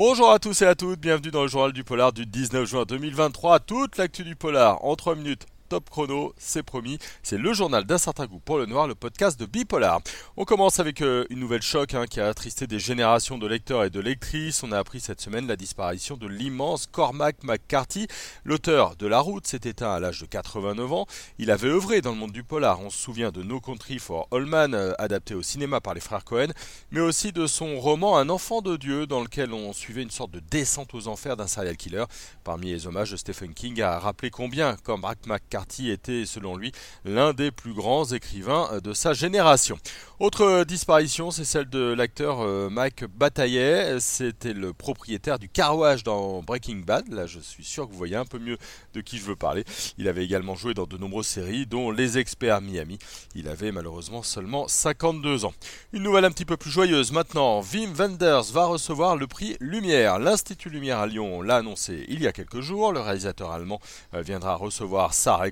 Bonjour à tous et à toutes, bienvenue dans le journal du polar du 19 juin 2023. Toute l'actu du polar en 3 minutes top chrono, c'est promis. C'est le journal d'un certain goût pour le noir, le podcast de Bipolar. On commence avec euh, une nouvelle choc hein, qui a attristé des générations de lecteurs et de lectrices. On a appris cette semaine la disparition de l'immense Cormac McCarthy. L'auteur de La Route s'est éteint à l'âge de 89 ans. Il avait œuvré dans le monde du polar. On se souvient de No Country for All Man, euh, adapté au cinéma par les frères Cohen, mais aussi de son roman Un enfant de Dieu, dans lequel on suivait une sorte de descente aux enfers d'un serial killer. Parmi les hommages, Stephen King a rappelé combien Cormac McCarthy était, selon lui, l'un des plus grands écrivains euh, de sa génération. Autre euh, disparition, c'est celle de l'acteur euh, Mike Bataillet. C'était le propriétaire du carouage dans Breaking Bad. Là, je suis sûr que vous voyez un peu mieux de qui je veux parler. Il avait également joué dans de nombreuses séries, dont Les Experts Miami. Il avait malheureusement seulement 52 ans. Une nouvelle un petit peu plus joyeuse maintenant. Wim Wenders va recevoir le prix Lumière. L'Institut Lumière à Lyon l'a annoncé il y a quelques jours. Le réalisateur allemand viendra recevoir sa récompense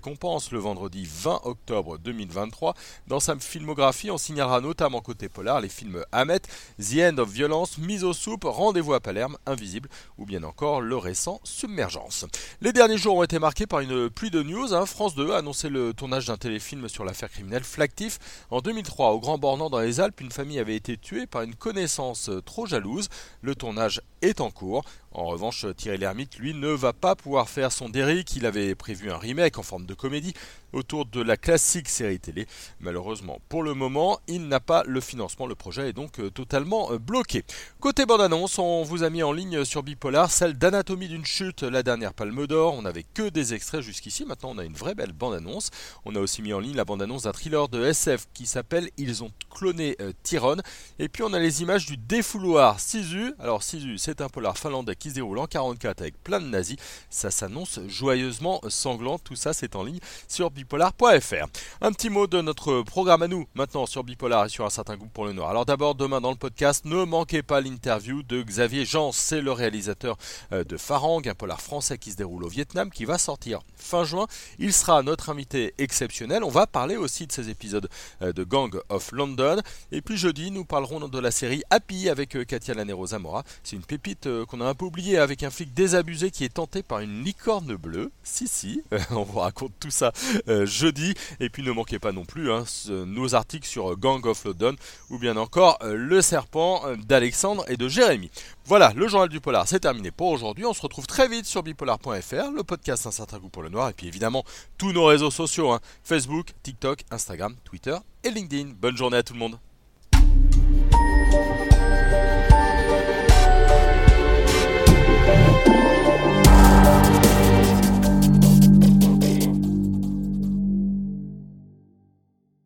le vendredi 20 octobre 2023. Dans sa filmographie, on signalera notamment côté polar les films Hamet, The End of Violence, Mise aux soupes, Rendez-vous à Palerme, Invisible ou bien encore le récent Submergence. Les derniers jours ont été marqués par une pluie de news. Hein. France 2 a annoncé le tournage d'un téléfilm sur l'affaire criminelle Flactif. En 2003, au Grand Bornand dans les Alpes, une famille avait été tuée par une connaissance trop jalouse. Le tournage est en cours. En revanche, Thierry Lhermitte, lui, ne va pas pouvoir faire son Derrick. Il avait prévu un remake en forme de comédie autour de la classique série télé. Malheureusement, pour le moment, il n'a pas le financement. Le projet est donc euh, totalement euh, bloqué. Côté bande-annonce, on vous a mis en ligne sur Bipolar celle d'Anatomie d'une chute, la dernière palme d'or. On n'avait que des extraits jusqu'ici. Maintenant, on a une vraie belle bande-annonce. On a aussi mis en ligne la bande-annonce d'un thriller de SF qui s'appelle Ils ont cloné euh, Tyrone. Et puis, on a les images du défouloir Sisu. Alors, Sisu, c'est un polar finlandais qui se déroule en 44 avec plein de nazis. Ça s'annonce joyeusement sanglant. Tout ça, c'est en ligne sur bipolar.fr. Un petit mot de notre programme à nous maintenant sur Bipolar et sur un certain goût pour le noir. Alors d'abord, demain dans le podcast, ne manquez pas l'interview de Xavier Jean, c'est le réalisateur euh, de Farang, un polar français qui se déroule au Vietnam, qui va sortir fin juin. Il sera notre invité exceptionnel. On va parler aussi de ces épisodes euh, de Gang of London. Et puis jeudi, nous parlerons de la série Happy avec euh, Katia Lanero Zamora. C'est une pépite qu'on a un peu oubliée avec un flic désabusé qui est tenté par une licorne bleue. Si, si, on vous raconte tout ça euh, jeudi. Et puis ne manquez pas non plus hein, nos articles sur Gang of London ou bien encore euh, Le Serpent euh, d'Alexandre et de Jérémy. Voilà, le journal du polar, c'est terminé pour aujourd'hui. On se retrouve très vite sur bipolar.fr, le podcast Un certain goût pour le noir, et puis évidemment tous nos réseaux sociaux, hein, Facebook, TikTok, Instagram, Twitter et LinkedIn. Bonne journée à tout le monde.